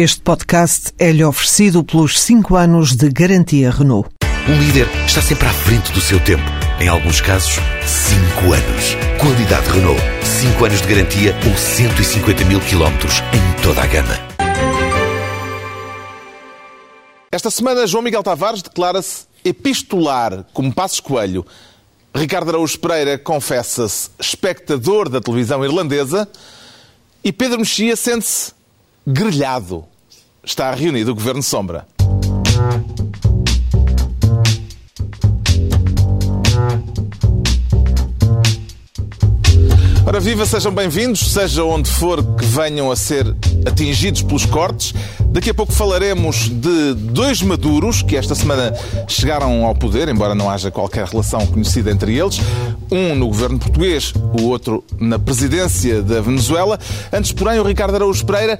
Este podcast é-lhe oferecido pelos 5 anos de garantia Renault. Um líder está sempre à frente do seu tempo. Em alguns casos, 5 anos. Qualidade Renault. 5 anos de garantia ou 150 mil quilómetros em toda a gama. Esta semana, João Miguel Tavares declara-se epistolar, como Passos Coelho. Ricardo Araújo Pereira confessa-se espectador da televisão irlandesa e Pedro Mexia sente-se grelhado. Está reunido o Governo Sombra. Ora viva, sejam bem-vindos, seja onde for que venham a ser atingidos pelos cortes. Daqui a pouco falaremos de dois maduros que esta semana chegaram ao poder, embora não haja qualquer relação conhecida entre eles. Um no governo português, o outro na presidência da Venezuela. Antes, porém, o Ricardo Araújo Pereira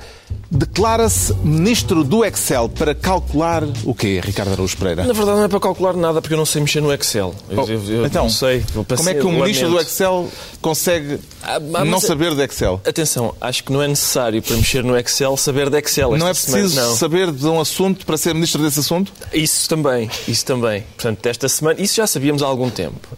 declara-se ministro do Excel para calcular o quê, Ricardo Araújo Pereira? Na verdade não é para calcular nada porque eu não sei mexer no Excel. Eu, Oh, eu- eu então, não sei. Como é que um ministro do. Excel consegue Ah, mas- não saber de Excel? Atenção, acho que não é necessário para mexer no Excel saber de Excel. Não é semana- preciso não. saber de um assunto para ser ministro desse assunto? Isso também, isso também. Portanto, esta semana, isso já sabíamos há algum tempo.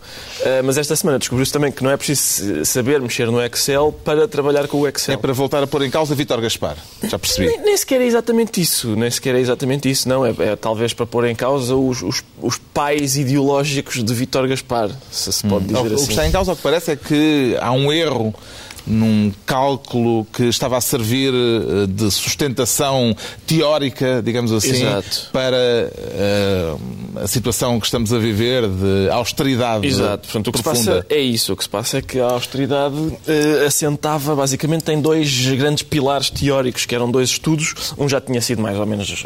Ah, mas esta semana descobriu-se também que não é preciso saber mexer no Excel para trabalhar com o Excel. É para voltar a pôr em causa Vítor Gaspar. Já percebi. Nem, nem sequer é exatamente isso, nem sequer é exatamente isso, não. É, é talvez para pôr em causa os, os, os pais ideológicos de Vítor Gaspar, se se pode dizer O o assim. que está em causa, ao que parece, é que há um erro num cálculo que estava a servir eh, de sustentação teórica, digamos assim, Exato. para eh, a situação que estamos a viver de austeridade Exato, portanto o que se profunda. passa é isso. O que se passa é que a austeridade eh, assentava basicamente em dois grandes pilares teóricos, que eram dois estudos. Um já tinha sido mais ou menos.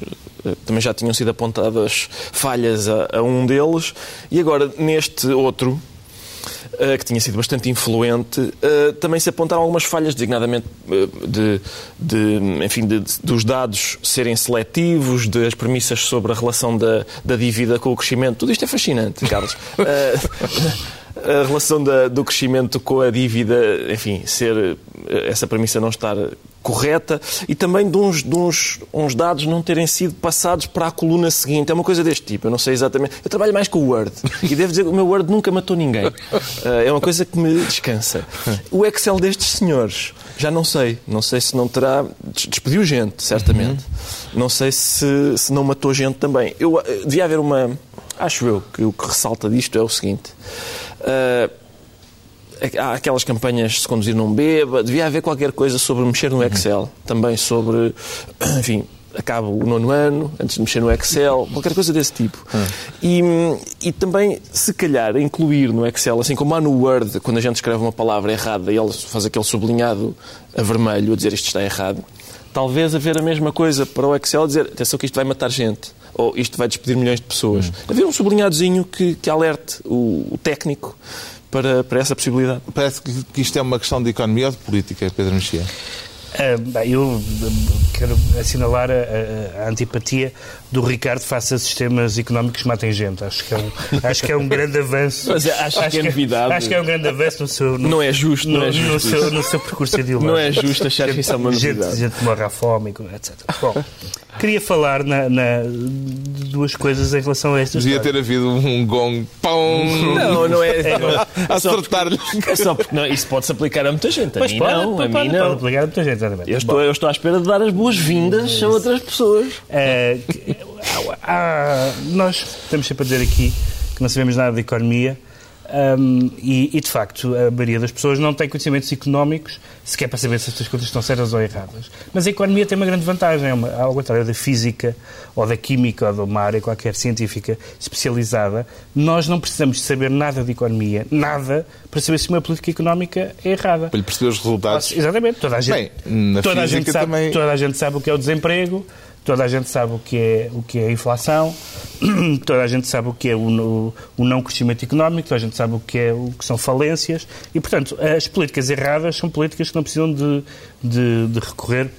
também já tinham sido apontadas falhas a, a um deles, e agora neste outro. Eh, que tinha sido bastante influente, eh, também se apontaram algumas falhas, designadamente eh, de, de, enfim, de- de- dos dados serem seletivos, das premissas sobre a relação da, da dívida com o crescimento. Tudo isto é fascinante, Carlos. A relação da- do crescimento com a dívida, enfim, ser eh, essa premissa não estar correta e também de uns, de uns, uns dados não terem sido passados para a coluna seguinte. É uma coisa deste tipo. Eu não sei exatamente. Eu trabalho mais com o Word e devo dizer que o meu Word nunca matou ninguém. Eh, é uma coisa que me descansa. O Excel destes senhores, já não sei. Não sei se não terá. des- Despediu gente, certamente. Não sei se, se não matou gente também. Eu, eh, devia haver uma. Acho eu que o que ressalta disto é o seguinte. Eh, há aquelas campanhas de se conduzir num beba, devia haver qualquer coisa sobre mexer no Excel, também sobre, enfim, acaba o nono ano, antes de mexer no Excel, qualquer coisa desse tipo. E, e também, se calhar, incluir no Excel, assim como há no Word, quando a gente escreve uma palavra errada e ele faz aquele sublinhado a vermelho a dizer isto está errado, talvez haver a mesma coisa para o Excel dizer atenção que isto vai matar gente ou isto vai despedir milhões de pessoas. Haver um sublinhadozinho que, que alerte o, o técnico para, para essa possibilidade. Parece que que isto é uma questão de economia ou de política, Pedro Mexia? Ah, bem, eu hum, quero assinalar a, a- a antipatia do Ricardo face a sistemas económicos que matem gente. Acho que é um, acho que é um grande avanço. Mas acho que é novidade. Acho que é um grande avanço no seu. No, Não é justo, no, não é no justo seu, isso. no seu percurso ideológico. Não é justo achar que isso é uma gente, novidade. gente que morre à fome, etc. Bom, queria falar na, na- de duas coisas em relação a esta Devia história. ter havido um gong, pão, Não, não é. a acertar-lhe. É só porque não, isso pode-se aplicar a muita gente. A Pois mim pode, não, pode, a pode, mim pode não. aplicar a muita gente, exatamente. Eu estou, eu estou à espera de dar as boas-vindas a outras pessoas. Eh, há- nós estamos sempre a dizer aqui que não sabemos nada de economia hum, e, e, de facto, a maioria das pessoas não tem conhecimentos económicos sequer para saber se estas coisas estão certas ou erradas. Mas a economia tem uma grande vantagem, é uma, ao contrário da física ou da química ou de uma área qualquer científica especializada, nós não precisamos saber nada de economia, nada, para saber se uma política económica é errada. Para lhe perceber os resultados. Exatamente, toda a gente, Bem, toda a gente sabe, também- toda a gente sabe o que é o desemprego, toda a gente sabe o que é, o que é a inflação, toda a gente sabe o que é o, o- o não crescimento económico, toda a gente sabe o que, é, o que são falências e, portanto, as políticas erradas são políticas que não precisam de, de- de recorrer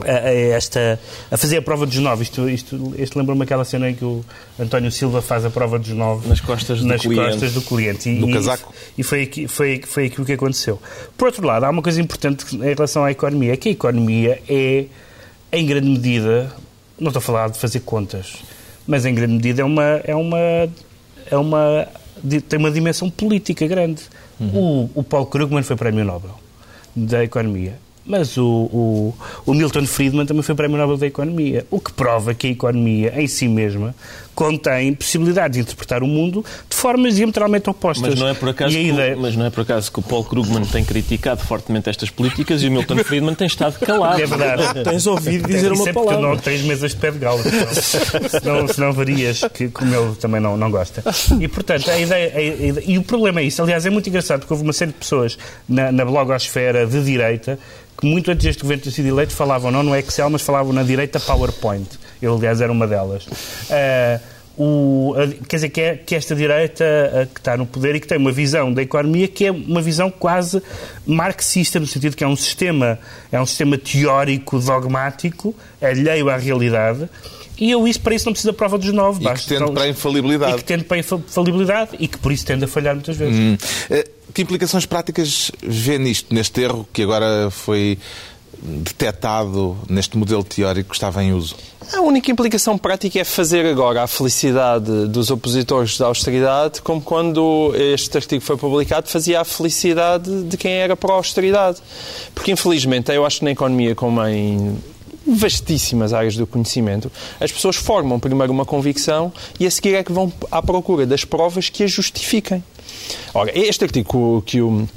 a, a esta, a fazer a prova dos nove. Isto, isto, isto lembra-me aquela cena em que o António Silva faz a prova dos nove Nas costas do nas cliente. costas do cliente. E, e- casaco. E foi, aqui, foi, foi aquilo que aconteceu. Por outro lado, há uma coisa importante em relação à economia, é que a economia é em grande medida, não estou a falar de fazer contas, mas em grande medida é uma, é uma, é uma tem uma dimensão política grande. Uhum. O, o Paul Krugman foi Prémio Nobel da Economia. Mas o, o, o, Milton Friedman também foi Prémio Nobel da Economia, o que prova que a economia em si mesma contém possibilidades de interpretar o mundo formas diametralmente opostas. Mas não é por acaso, que, ideia... mas não é por acaso que o Paul Krugman tem criticado fortemente estas políticas e o Milton Friedman tem estado calado. É verdade. Tens ouvido dizer uma é palavra. não tens mesas de pé de galo. Então, senão, senão verias que, como ele também não, não gosta. E, portanto, a ideia, a ideia, E o problema é isso. Aliás, é muito engraçado porque houve uma série de pessoas na, na blogosfera de direita que muito antes deste governo ter sido eleito falavam não no Excel, mas falavam na direita PowerPoint. Eu, aliás, era uma delas. Uh, o, a, quer dizer, que, é, que esta direita a, que está no poder e que tem uma visão da economia que é uma visão quase marxista, no sentido que é um sistema, é um sistema teórico, dogmático, alheio à realidade, e eu isso, para isso não precisa da prova dos nove. E que tende para a infalibilidade. E que tende para a infalibilidade e que por isso tende a falhar muitas vezes. Hum. Eh, que implicações práticas vê nisto, neste erro que agora foi detectado neste modelo teórico que estava em uso? A única implicação prática é fazer agora a felicidade dos opositores da austeridade, como quando este artigo foi publicado, fazia a felicidade de quem era pró-austeridade. Porque, infelizmente, eu acho que na economia, como em vastíssimas áreas do conhecimento, as pessoas formam primeiro uma convicção e a seguir é que vão à procura das provas que a justifiquem. Ora, este artigo que o,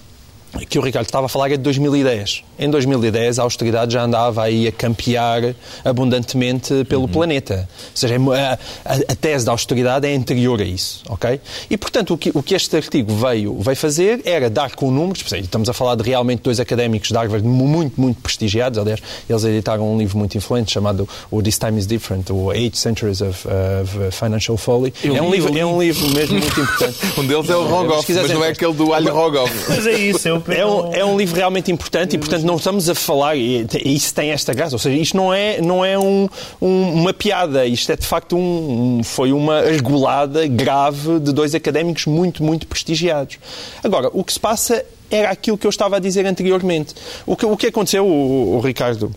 que o Ricardo estava a falar é de 2010. Em 2010, a austeridade já andava aí a campear abundantemente pelo uhum. planeta. Ou seja, é a, a, a, tese da austeridade é anterior a isso, ok? E, portanto, o que, o que este artigo veio, veio fazer era dar com números, estamos a falar de realmente dois académicos de Harvard muito, muito prestigiados, aliás, eles editaram um livro muito influente chamado o This Time is Different, o Eight Centuries of, of Financial Folly. é um, livro, é um livro mesmo muito importante. um deles é o Rogoff, mas não é aquele do alho Rogoff. Mas é isso, é, é um, é um livro realmente importante e, portanto, não estamos a falar, e isso tem esta graça, ou seja, isto não é, não é um, um, uma piada, isto é de facto um, foi uma argolada grave de dois académicos muito, muito prestigiados. Agora, o que se passa era aquilo que eu estava a dizer anteriormente. O que, o que aconteceu, o, o Ricardo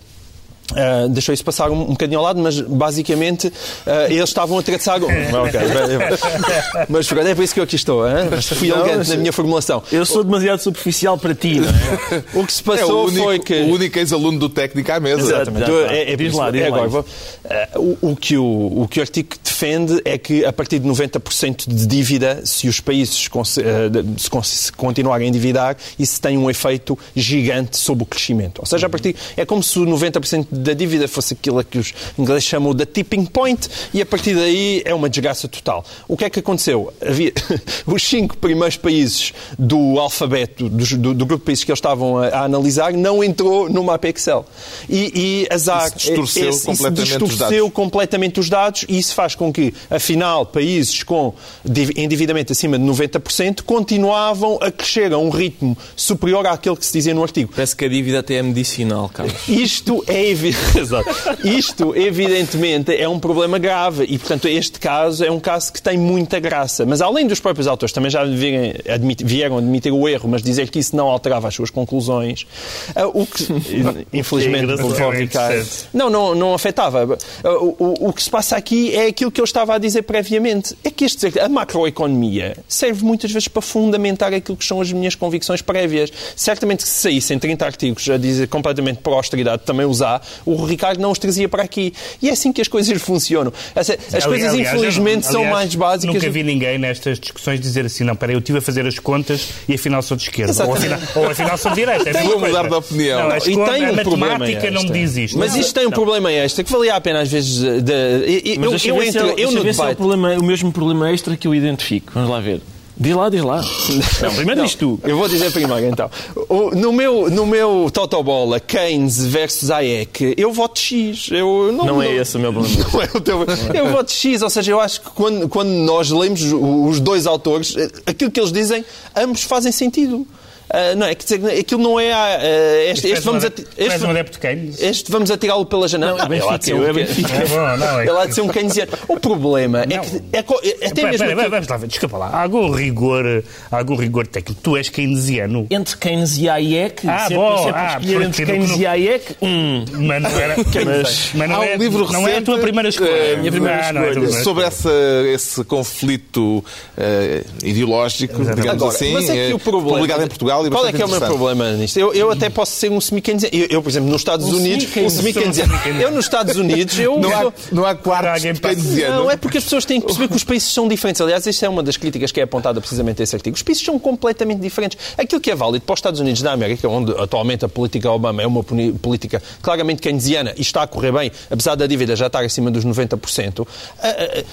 Uh, deixou isso passar um, um bocadinho ao lado, mas basicamente uh, eles estavam a traçar. okay, mas é por isso que eu aqui estou. Hein? Fui não, elegante na minha formulação. Eu sou demasiado superficial para ti. É? o que se passou é, o único, foi que. O único ex-aluno do técnico à mesa. Exatamente. É, é, diz lá, diz é, agora, vou, uh, o, o, que o, o que o artigo defende é que a partir de 90% de dívida, se os países se, se continuarem a endividar, isso tem um efeito gigante sobre o crescimento. Ou seja, a partir, é como se 90% da dívida fosse aquilo que os ingleses chamam de tipping point e a partir daí é uma desgraça total. O que é que aconteceu? Havia os cinco primeiros países do alfabeto, do, do, do grupo de países que eles estavam a, a, analisar, não entrou no mapa Excel. E, e azar, isso distorceu, esse, completamente, isso distorceu os completamente os dados e isso faz com que, afinal, países com endividamento acima de 90% continuavam a crescer a um ritmo superior àquele que se dizia no artigo. Parece que a dívida até é medicinal, Carlos. Isto é evidente Exato. Isto, evidentemente, é um problema grave e, portanto, este caso é um caso que tem muita graça. Mas, além dos próprios autores também já vieram admitir o erro, mas dizer que isso não alterava as suas conclusões, uh, o que, infelizmente, é Não, não, não afetava. Uh, o, o, que se passa aqui é aquilo que eu estava a dizer previamente. É que este, a macroeconomia serve muitas vezes para fundamentar aquilo que são as minhas convicções prévias. Certamente que se saíssem 30 artigos a dizer completamente por austeridade, também usar, o Ricardo não os trazia para aqui. E é assim que as coisas funcionam. As, as coisas, aliás, infelizmente, aliás, são mais básicas. Nunca vi ninguém nestas discussões dizer assim, não, peraí, eu estive a fazer as contas e afinal sou de esquerda. Ou afinal, ou afinal, sou de direita. É Vou mudar de opinião. Não, e tem um problema extra. não me diz isto. Mas isto tem um não. problema extra que valia a pena às vezes de... de Mas eu, eu, eu, eu no debate... É o, problema, o mesmo problema extra que eu identifico. Vamos lá ver. Diz lá, diz lá. Não, primeiro diz tu. Eu vou dizer primeiro, então. O, no meu, no meu Totobola, Keynes versus Hayek, eu voto X. Eu, não, não, é esse o meu problema. Não é o teu, eu voto X, ou seja, eu acho que quando, quando nós lemos os dois autores, aquilo que eles dizem, ambos fazem sentido. Ah, não, é que dizer, aquilo não é. ah, este, este vamos, És este, um adepto de Keynes? este vamos atirá-lo pela janela. Não, é ele há de ser um- é Benfica. É bom, não, é Ele há de ser um keynesiano. O problema é Não. que. É, é, até Espera, mesmo. espera, aquilo- vamos lá ver, desculpa lá. Há algum rigor, há algum rigor técnico? Tu és keynesiano. Entre Keynes e Hayek, Ah, sempre, bom, sempre ah, escolher entre Keynes no- e Hayek, hum, Mas não era. Mas- mas não Há um é, livro não é a tua primeira escolha. a minha primeira Ah, não é a tua escolha. Sobre essa, esse conflito eh, ideológico, Exatamente. digamos Agora, assim, mas é que eh, o problema, publicado em Portugal e Qual é que é o meu problema nisto? Eu, eu até posso ser um semi-keynesiano. Eu, eu, por exemplo, nos Estados Um Unidos, um semi-keynesiano. semi-keynesiano. Eu, nos Estados Unidos, eu. Não há, não há quartos de keynesiano. Não, é porque as pessoas têm que perceber que os países são diferentes. Aliás, esta é uma das críticas que é apontada precisamente a esse artigo. Os países são completamente diferentes. Aquilo que é válido para os Estados Unidos da América, onde atualmente a política Obama é uma política claramente keynesiana e está a correr bem, apesar da dívida já estar acima dos 90%, ah, ah, ah,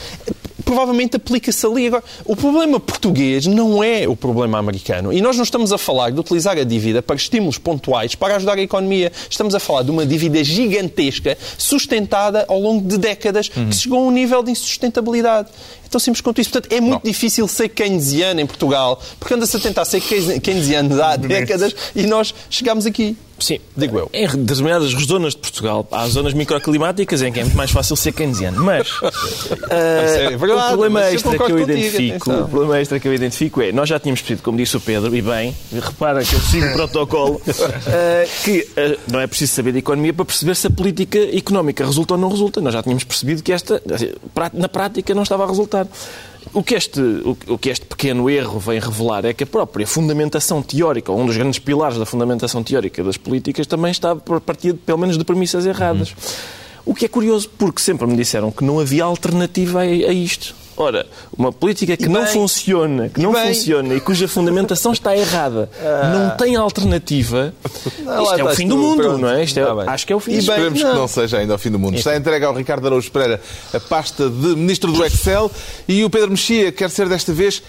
provavelmente aplica-se ali. Agora, o problema português não é o problema americano. E nós não estamos a falar de utilizar a dívida para estímulos pontuais para ajudar a economia. Estamos a falar de uma dívida gigantesca, sustentada ao longo de décadas, que chegou a um nível de insustentabilidade. Tão simples quanto isso. Portanto, é muito difícil ser keynesiano em Portugal, porque anda-se a tentar ser keynesiano há décadas e nós chegamos aqui. Sim, Digo eu. Em determinadas zonas de Portugal, há zonas microclimáticas em que é muito mais fácil ser keynesiano. Mas é verdade, o problema mas extra que eu identifico, o problema extra que eu identifico é, nós já tínhamos pedido, como disse o Pedro, e bem, repara que eu sigo o protocolo, ah, que ah, não é preciso saber de economia para perceber se a política económica resulta ou não resulta. Nós já tínhamos percebido que esta, na prática, não estava a resultar. O que, este, o, que este pequeno erro vem revelar é que a própria fundamentação teórica, ou um dos grandes pilares da fundamentação teórica das políticas, também está a partir, pelo menos, de premissas erradas. O que é curioso, porque sempre me disseram que não havia alternativa a, a isto. Ora, uma política que E não bem, funciona, que e não bem. funciona e cuja fundamentação está errada, não tem alternativa, lá isto é o fim do mundo, pronto. não é? Isto é- Tá bem. acho que é o fim do bem, Esperemos que não. não seja ainda ao fim do mundo. Está entregue ao Ricardo Araújo Pereira a pasta de Ministro do Excel e o Pedro Mexia quer ser desta vez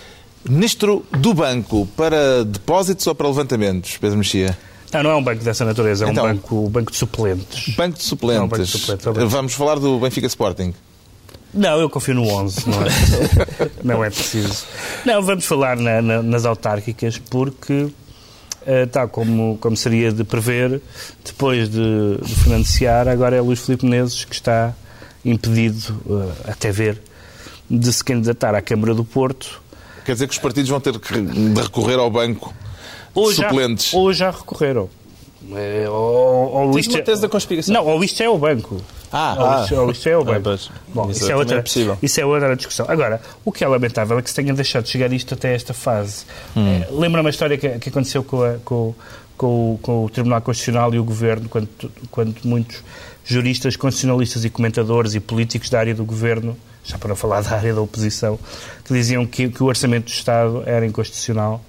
Ministro do Banco para depósitos ou para levantamentos, Pedro Mexia? Não, não é um banco dessa natureza, é Então- um banco, banco de suplentes. Banco de Não, suplentes. banco de suplentes, é Vamos falar do Benfica Sporting. Não, eu confio no 11, não é, não é preciso. Não, vamos falar na- na- nas autárquicas, porque, eh, tal como, como seria de prever, depois de, de Fernando Seara, agora é Luís Filipe Menezes que está impedido, eh, até ver, de se candidatar à Câmara do Porto. Quer dizer que os partidos vão ter que de recorrer ao banco de já, suplentes. ou já recorreram. Eh, ou, ou Tens isto uma tese da conspiração. Não, ou isto é o banco. Ah, ou isto é o pois. Bom, Isso isso, é é também outra, possível. isso é outra discussão. Agora, o que é lamentável é que se tenha deixado de chegar isto até esta fase. Eh, Lembra-me a história que, que aconteceu com, a- com- com o- com o Tribunal Constitucional e o Governo, quando, quando muitos juristas, constitucionalistas e comentadores e políticos da área do Governo, já para não falar da área da oposição, que diziam que, que o Orçamento do Estado era inconstitucional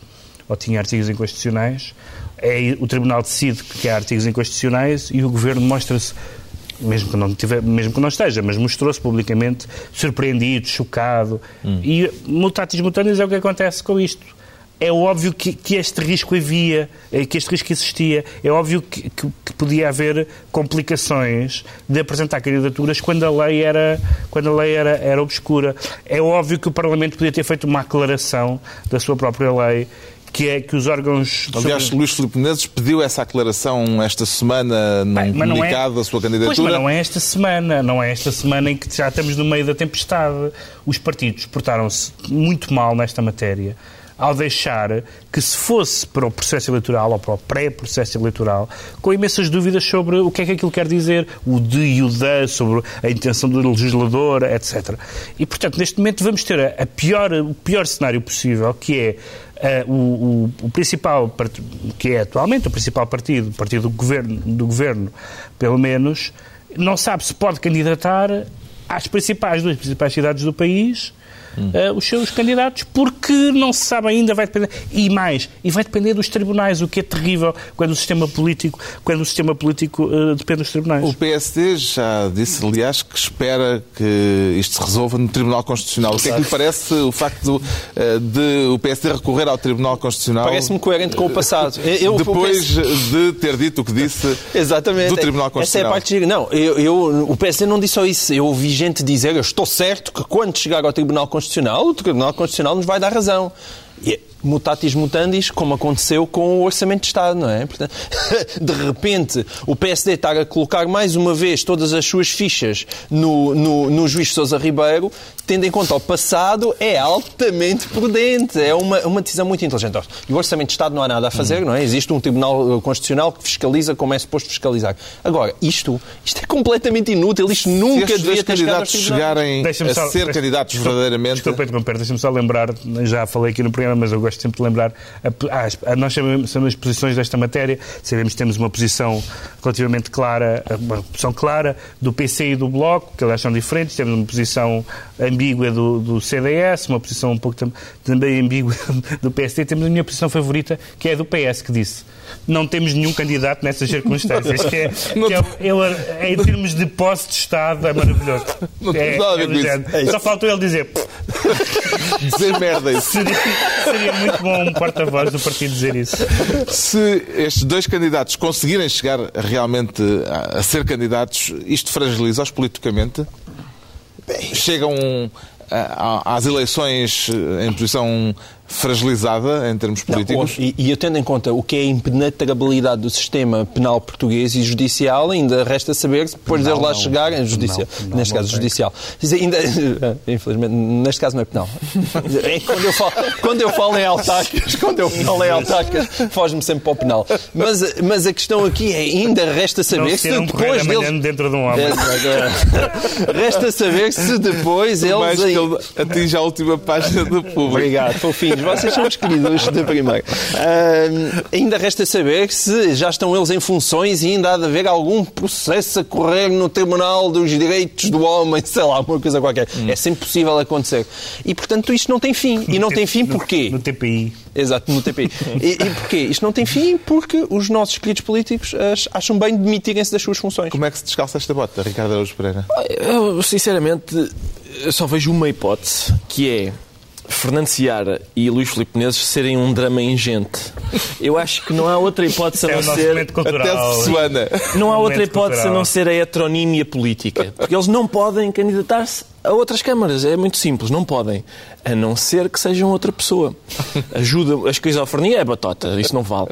ou tinha artigos inconstitucionais. É, o Tribunal decide que há artigos inconstitucionais e o Governo mostra-se, mesmo que não, tiver, mesmo que não esteja, mas mostrou-se publicamente surpreendido, chocado. E mutatis mutandis é o que acontece com isto. É óbvio que, que este risco havia, eh, que este risco existia. É óbvio que, que- que podia haver complicações de apresentar candidaturas quando a lei era, quando a lei era, era obscura. É óbvio que o Parlamento podia ter feito uma aclaração da sua própria lei, que é que os órgãos... Aliás, sobre- Luís Filipe Menezes pediu essa aclaração esta semana num Bem, é- comunicado da sua candidatura. Pois, mas não é esta semana, não é esta semana em que já estamos no meio da tempestade. Os partidos portaram-se muito mal nesta matéria ao deixar que se fosse para o processo eleitoral ou para o pré-processo eleitoral, com imensas dúvidas sobre o que é que aquilo quer dizer, o de e o da, sobre a intenção do legislador, etc. E, portanto, neste momento vamos ter a, pior, o pior cenário possível, que é o, o- o principal, que é atualmente o principal partido, o partido do governo, do governo, pelo menos, não sabe se pode candidatar às principais, duas principais cidades do país, eh, os seus candidatos, porque não se sabe ainda, vai depender, e mais, e vai depender dos tribunais, o que é terrível quando o sistema político, quando o sistema político eh, depende dos tribunais. O PSD já disse, aliás, que espera que isto se resolva no Tribunal Constitucional. O que é que lhe parece o facto eh, de o PSD recorrer ao Tribunal Constitucional Parece-me coerente com o passado. Eu- eu- depois de ter dito o que disse Exatamente. do Tribunal Essa é a Constitucional? parte gira. Não, eu, eu- o PSD não disse só isso. Eu ouvi gente dizer, eu estou certo que quando chegar ao Tribunal Constitucional, o Tribunal Constitucional nos vai dar razão. E mutatis mutandis, como aconteceu com o Orçamento de Estado, não é? Portanto, de repente, o PSD está a colocar mais uma vez todas as suas fichas no, no, no juiz Sousa Ribeiro, tendo em conta o passado, é altamente prudente. É uma, uma decisão muito inteligente. E o Orçamento de Estado não há nada a fazer, não é? Existe um Tribunal Constitucional que fiscaliza como é suposto fiscalizar. Agora, isto, isto é completamente inútil. Isto nunca Se estes devia ter candidatos chegarem a só- ser candidatos desculpa- verdadeiramente. Desculpa interromper, deixa-me só lembrar, já falei aqui no programa, mas eu gosto sempre de lembrar. A, as- a- nós sabemos, sabemos as posições desta matéria, sabemos que temos uma posição relativamente clara, uma posição clara do PC e do Bloco, que aliás são diferentes, temos uma posição ambígua do, do CDS, uma posição um pouco tam- também ambígua do PSD, temos a minha posição favorita, que é a do PS, que disse não temos nenhum candidato nessas circunstâncias, que é, que é, ele, em termos de posse de Estado, é maravilhoso. Não é, nada a ver é com isso. Só faltou ele dizer Dizer merda isso. seria, seria muito bom um porta-voz do partido dizer isso. Se estes dois candidatos conseguirem chegar realmente a, a ser candidatos, isto fragiliza-os politicamente? Chegam a- às eleições eh, em posição fragilizada em termos Não, políticos? e, e eu tendo em conta o que é a impenetrabilidade do sistema penal português e judicial, ainda resta saber se depois deles lá não. chegarem, judicial, Não, não, neste não caso judicial. Ainda, infelizmente, neste caso não é penal. É quando eu falo, quando eu falo em autárquicas, quando eu falo em autárquicas, foge-me sempre para o penal. Mas, mas a questão aqui é, ainda resta Não saber se um correio depois deles... dentro de um homem. Resta saber se depois eles... Mais que ele atinja a última página do público. Obrigado, fofinhos. Vocês são os queridos da primeira. Ahm, ainda resta saber se já estão eles em funções e ainda há de haver algum processo a correr no Tribunal dos Direitos do Homem, sei lá, uma coisa qualquer. É sempre possível acontecer. E, portanto, isto não tem fim. E não tem fim porquê? No TPI. Exato, no TPI. E, e porquê? Isto não tem fim porque os nossos queridos políticos ach- acham bem de demitirem-se das suas funções. Como é que se descalça esta bota, Ricardo Araújo Pereira? Eu, sinceramente, eu só vejo uma hipótese, que é Fernando Seara e Luís Filipe Menezes serem um drama ingente. Eu acho que não há outra hipótese a É não ser... Até. Não há outra hipótese a não ser a heteronímia política. Porque eles não podem candidatar-se a outras câmaras. É muito simples, não podem. A não ser que sejam outra pessoa. Ajuda, a esquizofrenia é batota, isso não vale.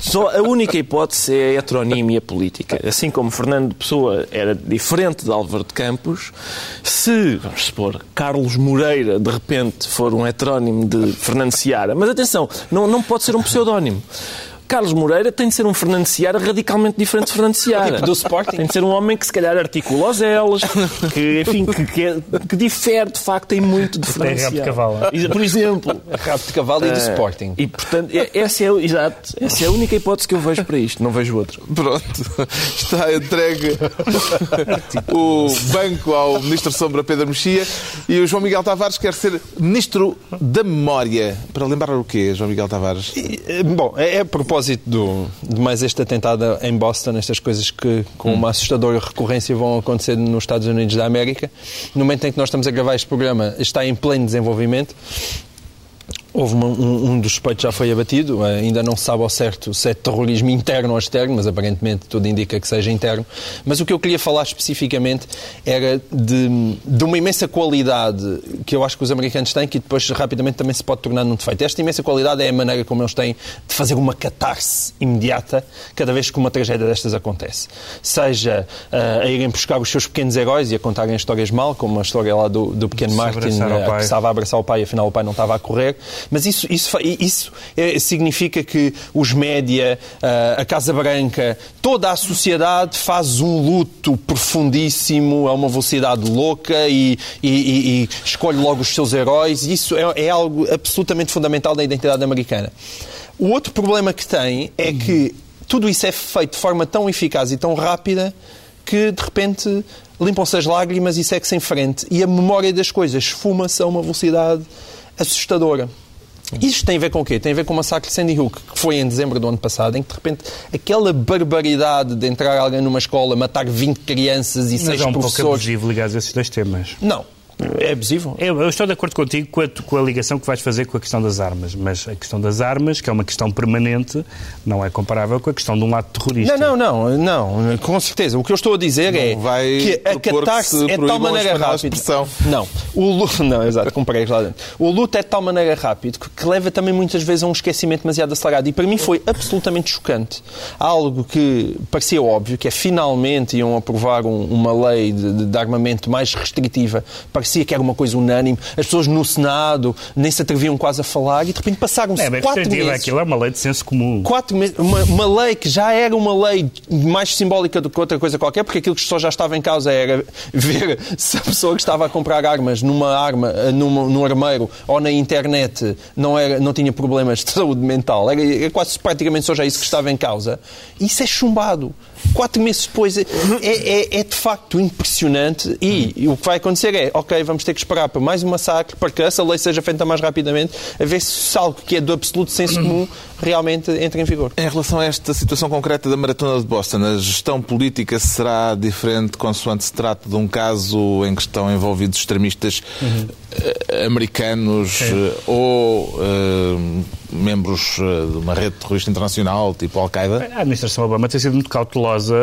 Só a única hipótese é a heteronímia política. Assim como Fernando Pessoa era diferente de Álvaro de Campos, se, vamos supor, Carlos Moreira de repente for um heterónimo de Fernando Seara, mas atenção, não, não pode ser um pseudónimo. Carlos Moreira tem de ser um Fernando Seara radicalmente diferente de Fernando Seara. Tipo do Sporting? Tem de ser um homem que se calhar articula os elos, que, enfim, que, que, é- que difere de facto em muito de Fernando rabo de cavalo. Por exemplo. Rabo de cavalo e do Ah, Sporting. E portanto, é- essa é, exato, essa é a única hipótese que eu vejo para isto, não vejo outra. Pronto, está entregue o banco ao Ministro Sombra Pedro Mexia e o João Miguel Tavares quer ser Ministro da Memória. Para lembrar o quê, João Miguel Tavares? Eh, Bom, é, é a propósito do, de mais este atentado em Boston, estas coisas que com uma assustadora recorrência vão acontecer nos Estados Unidos da América. No momento em que nós estamos a gravar este programa, está em pleno desenvolvimento. Houve uma- um, um dos suspeitos já foi abatido, eh, ainda não se sabe ao certo se é terrorismo interno ou externo, mas aparentemente tudo indica que seja interno. Mas o que eu queria falar especificamente era de, de uma imensa qualidade que eu acho que os americanos têm, que depois rapidamente também se pode tornar num defeito. Esta imensa qualidade é a maneira como eles têm de fazer uma catarse imediata cada vez que uma tragédia destas acontece. Seja eh, a irem buscar os seus pequenos heróis e a contarem histórias mal, como a história lá do, do pequeno Martin, eh, que estava a abraçar o pai e afinal o pai não estava a correr. Mas isso, isso, isso eh, significa que os média, eh, a Casa Branca, toda a sociedade faz um luto profundíssimo a uma velocidade louca e, e- e- e escolhe logo os seus heróis. Isso é, é algo absolutamente fundamental da identidade americana. O outro problema que tem é que tudo isso é feito de forma tão eficaz e tão rápida que de repente limpam-se as lágrimas e segue-se em frente. E a memória das coisas esfuma-se a uma velocidade assustadora. Isto tem a ver com o quê? Tem a ver com o massacre de Sandy Hook, que foi em dezembro do ano passado, em que de repente aquela barbaridade de entrar alguém numa escola, matar 20 crianças e Mas 6 é um pouco professores. abusivo ligados a esses dois temas. Não. É abusivo. Eu, eu estou de acordo contigo com a, com a ligação que vais fazer com a questão das armas, mas a questão das armas, que é uma questão permanente, não é comparável com a questão de um lado terrorista. Não, não, não, não, com certeza. O que eu estou a dizer é vai que a catarse se é de tal maneira rápida. Não, o luto, não, exato, com pregos lá dentro. O luto é de tal maneira rápido que, que leva também muitas vezes a um esquecimento demasiado acelerado. E para mim foi absolutamente chocante. Algo que parecia óbvio, que é finalmente iam aprovar um- uma lei de, de- de armamento mais restritiva. Parecia que era uma coisa unânime. As pessoas no Senado nem se atreviam quase a falar e de repente passaram-se É, quatro restritiva, meses. aquilo é uma lei de senso comum. Quatro meses, uma, uma lei que já era uma lei mais simbólica do que outra coisa qualquer, porque aquilo que só já estava em causa era ver se a pessoa que estava a comprar armas numa arma, numa, num armeiro ou na internet não, era, não tinha problemas de saúde mental. Era, era quase praticamente só já isso que estava em causa. Isso é chumbado. Quatro meses depois é, é- é de facto impressionante e, e o que vai acontecer é, ok, vamos ter que esperar para mais um massacre, para que essa lei seja feita mais rapidamente, a ver se algo que é do absoluto senso comum realmente entra em vigor. Em relação a esta situação concreta da Maratona de Boston, a gestão política será diferente consoante se trata de um caso em que estão envolvidos extremistas eh, americanos eh, ou eh, membros eh, de uma rede terrorista internacional, tipo Al-Qaeda? A administração Obama tem sido muito cautelosa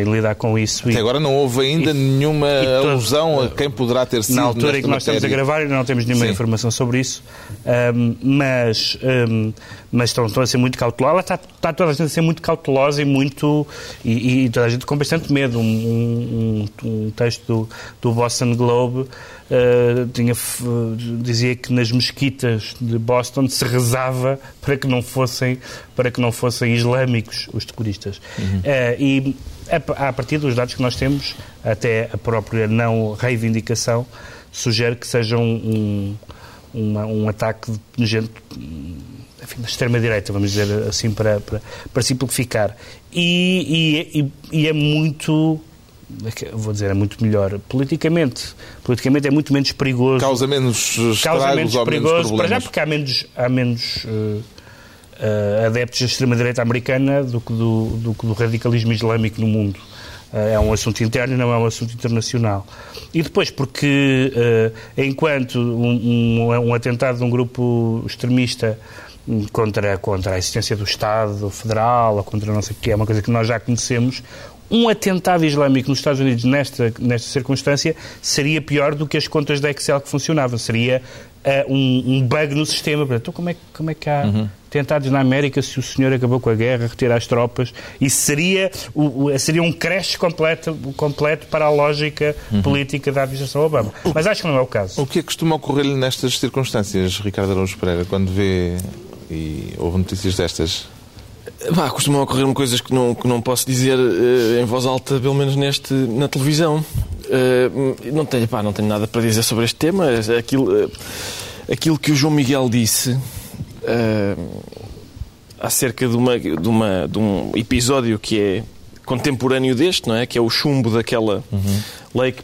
em, lidar com isso. e- Até agora não houve ainda nenhuma e todo- alusão a quem poderá ter sido na altura em que nós estamos a gravar ainda não temos nenhuma Sim. informação sobre isso, Ahm, mas, ahm, mas estão, estão a ser muito cautelosos. Está, está toda a gente a ser muito cautelosa e muito e, e toda a gente com bastante medo. Um, um- um texto do, do Boston Globe ah, tinha, dizia que nas mesquitas de Boston se rezava para que não fossem para que não fossem islâmicos os terroristas. Ah, e a, a partir dos dados que nós temos, até a própria não reivindicação sugere que seja um, um, uma- um ataque de gente enfim, da extrema-direita, vamos dizer assim, para, para, para simplificar. E- e- e é muito. É Vou dizer, é muito melhor. Politicamente, politicamente é muito menos perigoso Causa menos estragos causa menos ou menos perigoso, para já porque há menos, há menos eh, eh, adeptos da extrema-direita americana do que do, do que do radicalismo islâmico no mundo. Eh, é um assunto interno e não é um assunto internacional. E depois porque, eh, enquanto um, um- um atentado de um grupo extremista hum, contra, contra a existência do Estado Federal ou contra não sei o que, é uma coisa que nós já conhecemos, um atentado islâmico nos Estados Unidos nesta, nesta circunstância seria pior do que as contas da Excel que funcionavam. Seria eh, um, um bug no sistema. Então, como é, que- como é que há Uhum. tentados na América se o senhor acabou com a guerra, retirar as tropas? Isso seria, o, seria um crash completo, completo para a lógica Uhum. política da administração Obama. Mas acho que não é o caso. O que é que costuma ocorrer-lhe nestas circunstâncias, Ricardo Araújo Pereira, quando vê e houve notícias destas? Bah, costumam ocorrer-me coisas que não, que não posso dizer eh, em voz alta, pelo menos neste, na televisão. Eh, não, tenho, pá, não tenho nada para dizer sobre este tema. Aquilo, eh, aquilo que o João Miguel disse acerca de, uma, de, uma, de um episódio que é contemporâneo deste, não é? Que é o chumbo daquela lei que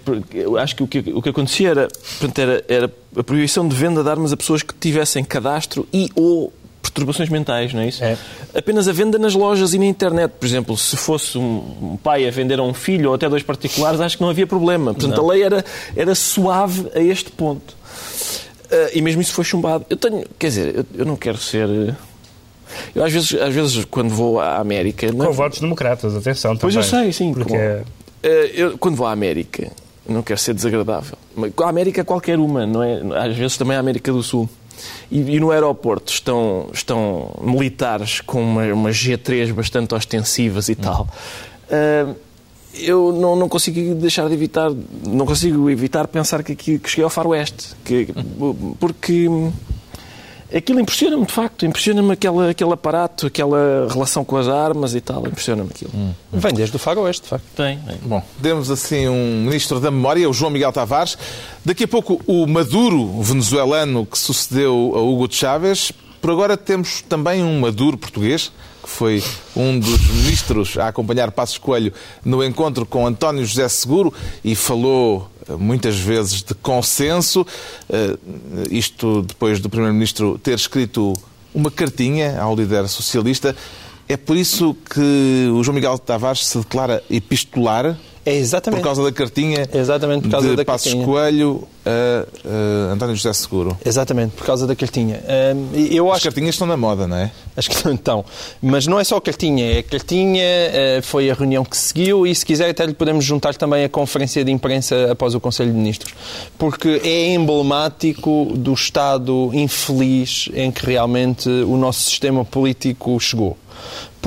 acho que o que, o que acontecia era, portanto, era, era a proibição de venda de armas a pessoas que tivessem cadastro e ou perturbações mentais, não é isso? É. Apenas a venda nas lojas e na internet. Por exemplo, se fosse um pai a vender a um filho ou até dois particulares, acho que não havia problema. Portanto, a lei era, era suave a este ponto. Ah, e mesmo isso foi chumbado. Eu tenho, quer dizer, eu, eu não quero ser. Eu às vezes, às vezes quando vou à América. não- Com votos democratas, atenção Pois também. eu sei, sim. Porque com- é- Eh, eu, quando vou à América, não quero ser desagradável, a América qualquer uma, não é? Às vezes também a América do Sul. E, e no aeroporto estão, estão militares com uma, uma G3 bastante ostensivas e tal. Eh, eu não, não consigo deixar de evitar, não consigo evitar pensar que, aqui, que cheguei ao faroeste. Que, porque aquilo impressiona-me de facto, impressiona-me aquele, aquele aparato, aquela relação com as armas e tal, impressiona-me aquilo. Vem desde o faroeste, de facto. Tem, Bom, temos assim um ministro da memória, o João Miguel Tavares. Daqui a pouco o Maduro venezuelano que sucedeu a Hugo Chávez. Por agora temos também um Maduro português, que foi um dos ministros a acompanhar Passos Coelho no encontro com António José Seguro e falou muitas vezes de consenso. Eh, Isto depois do primeiro-ministro ter escrito uma cartinha ao líder socialista. É por isso que o João Miguel Tavares se declara epistolar É exatamente. Por causa da cartinha Exatamente, por causa de da Passos cartinha. Coelho a, a António José Seguro. Exatamente, por causa da cartinha. Eu As acho cartinhas estão na moda, não é? Acho que não então. Mas não é só a cartinha. É a cartinha, eh, foi a reunião que seguiu e, se quiser, até lhe podemos juntar também a conferência de imprensa após o Conselho de Ministros. Porque é emblemático do estado infeliz em que realmente o nosso sistema político chegou.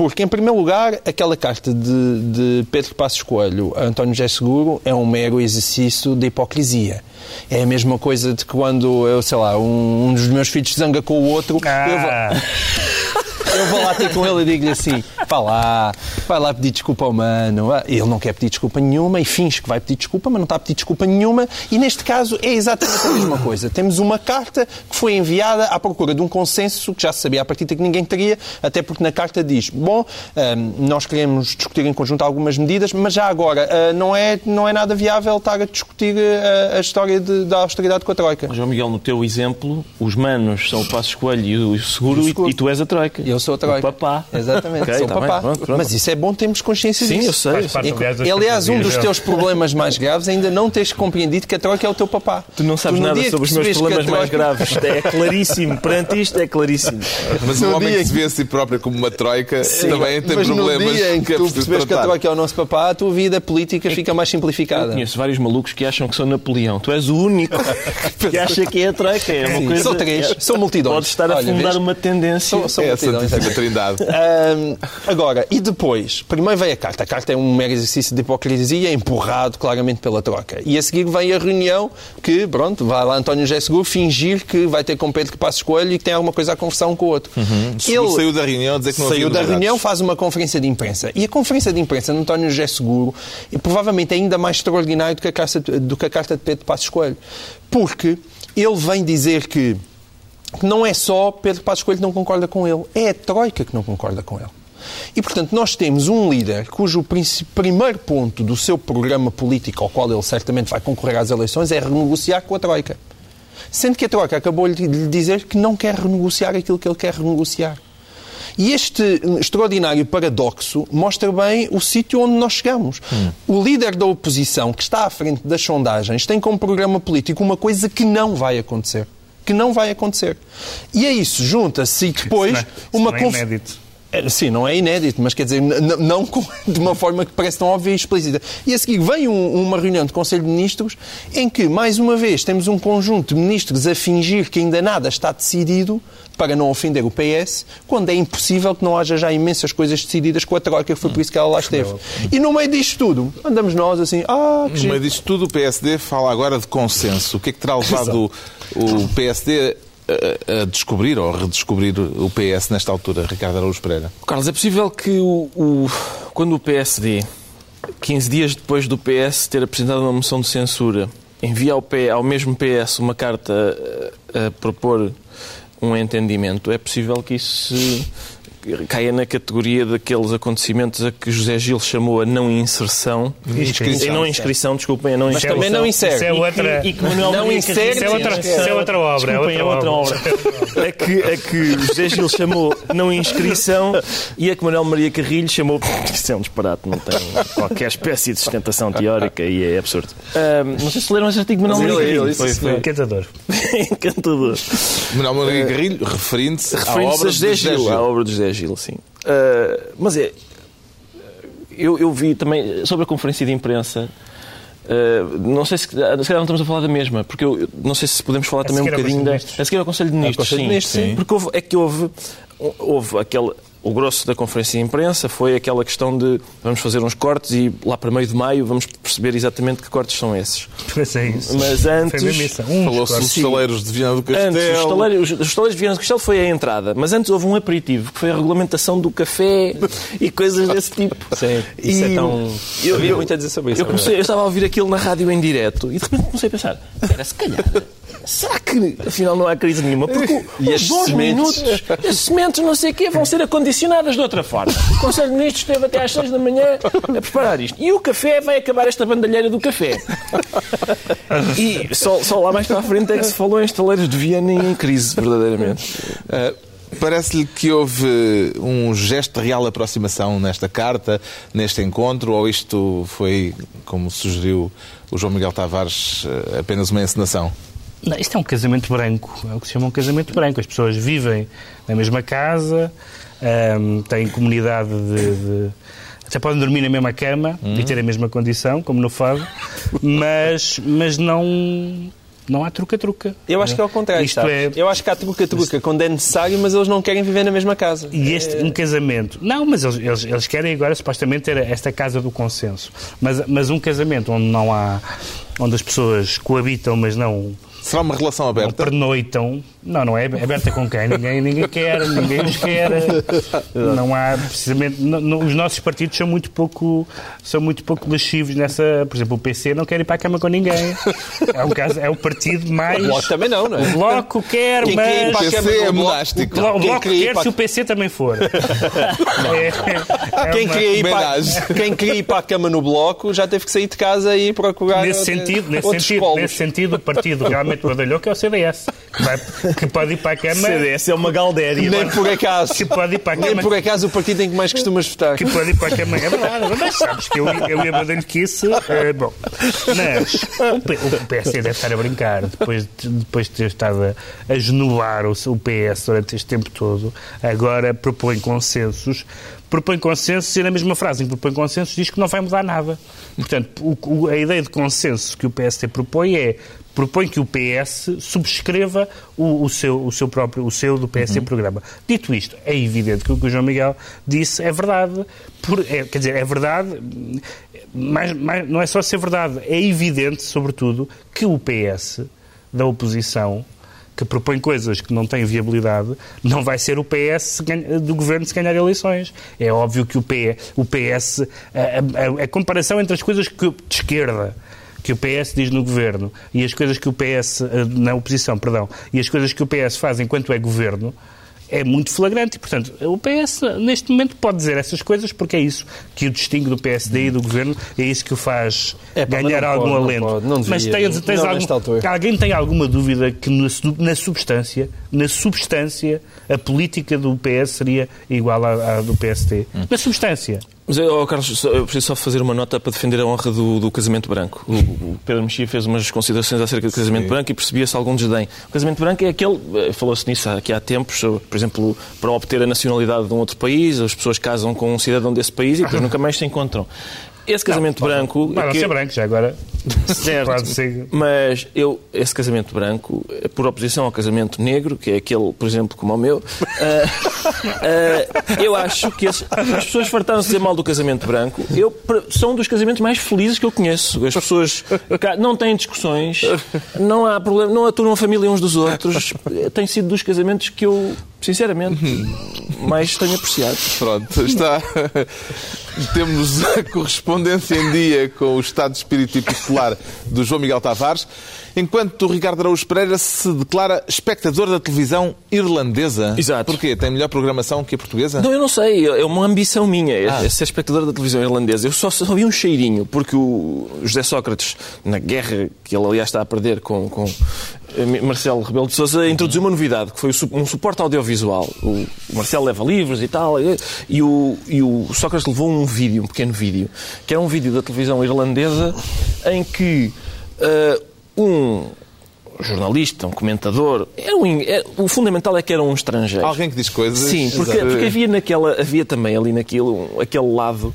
Porque, em primeiro lugar, aquela carta de, de Pedro Passos Coelho a António José Seguro é um mero exercício de hipocrisia. É a mesma coisa de quando, eu sei lá, um, um dos meus filhos zanga com o outro, eu vou... Ah, Eu vou lá ter com ele e digo-lhe assim: vá lá, vai lá pedir desculpa ao mano. Ah, Ele não quer pedir desculpa nenhuma e finge que vai pedir desculpa, mas não está a pedir desculpa nenhuma. E neste caso é exatamente a mesma coisa. Temos uma carta que foi enviada à procura de um consenso que já se sabia à partida que ninguém teria, até porque na carta diz: bom, ahm, nós queremos discutir em conjunto algumas medidas, mas já agora ah, não, é, não é nada viável estar a discutir ah, a história de- da austeridade com a Troika. João Miguel, no teu exemplo, os manos são o Passo Coelho e o seguro, E o seguro. E, e tu és a Troika. Eu sou a Troika. O papá. Exatamente, Ok, sou o tá papá. pronto, pronto. Mas isso é bom termos consciência Sim, disso. eu sei. Parte, aliás, aliás, um dos teus problemas mais graves é ainda não teres compreendido que a Troika é o teu papá. Tu não sabes no nada sobre os meus problemas mais graves. É claríssimo. Perante isto é claríssimo. Mas No o homem que se vê a si próprio como uma troika também tem Mas problemas no dia em que é tu percebes que a. Troika é o nosso papá, a tua vida política fica mais Eu simplificada. conheço vários malucos que acham que sou Napoleão. Tu és o único que acha que é a Troika. É uma Sim, coisa... sou três, é- sou multidões. Pode estar a fundar uma tendência. É a multidão, Santíssima exatamente. Trindade. Ahm, agora, e depois? Primeiro veio a carta. A carta é um mero exercício de hipocrisia, empurrado claramente pela troca. E a seguir vem a reunião que, pronto, vai lá António José Seguro fingir que vai ter com Pedro Passos Coelho e que tem alguma coisa a conversar um com o outro. Seguro saiu da reunião dizer que não Saiu da reunião, faz uma conferência de imprensa. E a conferência de imprensa de António José Seguro é provavelmente ainda mais extraordinário do que a carta, do que a carta de Pedro Passos Coelho. Porque ele vem dizer que que não é só Pedro Passos Coelho que não concorda com ele, é a Troika que não concorda com ele. E, portanto, nós temos um líder cujo primeiro ponto do seu programa político, ao qual ele certamente vai concorrer às eleições, é renegociar com a Troika. Sendo que a Troika acabou de lhe dizer que não quer renegociar aquilo que ele quer renegociar. E este extraordinário paradoxo mostra bem o sítio onde nós chegamos. O líder da oposição, que está à frente das sondagens, tem como programa político uma coisa que não vai acontecer. Que não vai acontecer. E a isso junta-se e depois Isso não é- isso uma é conf- é, Sim, não é inédito, mas quer dizer, não com- de uma forma que parece tão óbvia e explícita. E a seguir vem um- uma reunião de Conselho de Ministros em que, mais uma vez, temos um conjunto de ministros a fingir que ainda nada está decidido para não ofender o PS, quando é impossível que não haja já imensas coisas decididas com a Troika, que foi por isso que ela lá esteve. E no meio disto tudo, andamos nós assim, ah, que No meio disto tudo, o PSD fala agora de consenso. O que é que terá levado o, o PSD a, descobrir ou a redescobrir o PS nesta altura, Ricardo Araújo Pereira? Carlos, é possível que o, o- quando o PSD, 15 dias depois do PS ter apresentado uma moção de censura, envia ao, ao mesmo PS uma carta a, a propor um entendimento, é possível que isso se caia na categoria daqueles acontecimentos a que José Gil chamou a não inserção. Inscrição. A não inscrição, desculpem, a não Mas inscrição. também não insere. Isso é outra- E que Manuel Não Maria insere, isso é outra- isso é outra obra, é Desculpem, é outra outra obra. A que, a que José Gil chamou não inscrição e a que Manuel Maria Carrilho chamou. Isso é um disparate, não tem qualquer espécie de sustentação teórica e é absurdo. Ahm, não sei se leram esse artigo de Manuel Mas Maria Carrilho. Foi, foi. Encantador. encantador. Manuel Maria Carrilho, referindo-se à Referindo-se obra de José Gil, Gil. à obra de José Gil, sim. Ah, mas é. Eu, eu vi também sobre a conferência de imprensa. ah, não sei se, se calhar não estamos a falar da mesma, porque eu, não sei se podemos falar A também um ao bocadinho da. A seguir ao Conselho de Ministros, Conselho de sim, sim. Porque houve, é que houve, houve aquele. O grosso da conferência de imprensa foi aquela questão de vamos fazer uns cortes e lá para meio de maio vamos perceber exatamente que cortes são esses. Mas é isso. Mas antes- Falou-se dos estaleiros de Viana do Castelo. Antes, os estaleiros, os estaleiros de Viana do Castelo foi a entrada, mas antes houve um aperitivo, que foi a regulamentação do café e coisas desse tipo. Sim, isso E é tão. eu- Havia muito a dizer sobre isso. Eu, comecei, eu estava a ouvir aquilo na rádio em direto e de repente comecei a pensar: espera, se calhar. Será que afinal não há crise nenhuma? Porque os bons sementes? minutos, as sementes, não sei o quê, vão ser acondicionadas de outra forma. O Conselho de Ministros esteve até às 6 da manhã a preparar isto. E o café vai acabar esta bandalheira do café. E só, só lá mais para a frente é que se falou em estaleiros de Viana e em crise, verdadeiramente. Uh, Parece-lhe que houve um gesto de real aproximação nesta carta, neste encontro, ou isto foi, como sugeriu o João Miguel Tavares, eh, apenas uma encenação? Não, isto é um casamento branco, é o que se chama um casamento branco. As pessoas vivem na mesma casa, ehm, têm comunidade de, de até podem dormir na mesma cama hum. e ter a mesma condição, como no Fado, mas, mas não, não há truca-truca. Eu acho que é o contrário. Isto é... Eu acho que há truca-truca quando é necessário, mas eles não querem viver na mesma casa. E este, é... um casamento... Não, mas eles, eles, eles, querem agora supostamente ter esta casa do consenso. Mas, mas um casamento onde não há... onde as pessoas coabitam, mas não Será uma relação aberta? Não pernoitam. Não, não é aberta com quem? Ninguém, ninguém quer, ninguém os quer. Não há, precisamente, não, os nossos partidos são muito pouco, são muito pouco lascivos nessa. Por exemplo, o PC não quer ir para a cama com ninguém. É um caso, é o partido mais. O Bloco também não, não é? O Bloco quer, quem mas. Quer ir para a cama PC é monástico. O, o Bloco quer, para... se o PC também for. é, é quem, uma... queria ir para, quem queria ir para a cama no Bloco já teve que sair de casa e procurar. Nesse sentido, nesse sentido, nesse sentido, o partido realmente realmente badalhou, que é o CDS, que, vai, que pode ir para a Câmara... O CDS é uma galdéria. Nem por acaso. Que pode ir para a Câmara... Nem por acaso o partido em que mais costumas votar. Que pode ir para a Câmara. É verdade, mas sabes que eu, eu ia badalho que isso... É, bom, mas o, PSD deve estar a brincar, depois, depois de ter estado a, a genuar o, o PS durante este tempo todo, agora propõe consensos propõe consenso e na mesma frase em que propõe consenso diz que não vai mudar nada. Portanto, o, a ideia de consenso que o PSD propõe é propõe que o PS subscreva o, o, seu, o seu próprio, o seu do PS uhum. programa. Dito isto, é evidente que o que o João Miguel disse é verdade. Por, é, quer dizer, é verdade, mas, mas não é só ser verdade, é evidente, sobretudo, que o PS da oposição que propõe coisas que não têm viabilidade, não vai ser o PS do governo se ganhar eleições. É óbvio que o, P, o PS, a, a, a comparação entre as coisas que, de esquerda que o PS diz no governo e as coisas que o PS, eh, na oposição, perdão, e as coisas que o PS faz enquanto é governo, é muito flagrante. E, portanto, o PS, neste momento, pode dizer essas coisas porque é isso que o distingue do PSD e do governo, é isso que o faz é, ganhar algum pode, alento. Não pode, não devia, Mas tens, tens algum, alguém tem alguma dúvida que na, na, substância, na substância, a política do PS seria igual à, à do PSD? Hum. Na substância. Mas, oh, Carlos, eu preciso só fazer uma nota para defender a honra do, do casamento branco. O, o, Pedro Mexia fez umas considerações acerca do casamento Sim. branco e percebia-se algum desdém. O casamento branco é aquele, eh, falou-se nisso aqui há tempos, por exemplo, para obter a nacionalidade de um outro país, as pessoas casam com um cidadão desse país e depois nunca mais se encontram. Esse casamento não, branco. Pode não que... ser branco, já agora. Certo. Mas eu, esse casamento branco, por oposição ao casamento negro, que é aquele, por exemplo, como o meu, uh, uh, eu acho que as, as pessoas fartaram-se de dizer mal do casamento branco. Eu, são dos casamentos mais felizes que eu conheço. As pessoas não têm discussões, não há problema, não aturam a família uns dos outros. Tem sido dos casamentos que eu, sinceramente, mais tenho apreciado. Pronto, está. Temos a correspondência em dia com o estado de espírito epistolar do João Miguel Tavares, enquanto o Ricardo Araújo Pereira se declara espectador da televisão irlandesa. Exato. Porquê? Tem melhor programação que a portuguesa? Não, eu não sei. É uma ambição minha, ah. ser espectador da televisão irlandesa. Eu só, só vi um cheirinho, porque o José Sócrates, na guerra que ele aliás está a perder com, com Marcelo Rebelo de Sousa introduziu uma novidade, que foi um suporte audiovisual. O Marcelo leva livros e tal, e o, e o Sócrates levou um vídeo, um pequeno vídeo, que era um vídeo da televisão irlandesa em que uh, um jornalista, um comentador, era um, era, o fundamental é que era um estrangeiro. Alguém que diz coisas. Sim, porque, porque havia, naquela, havia também ali naquilo, um, aquele lado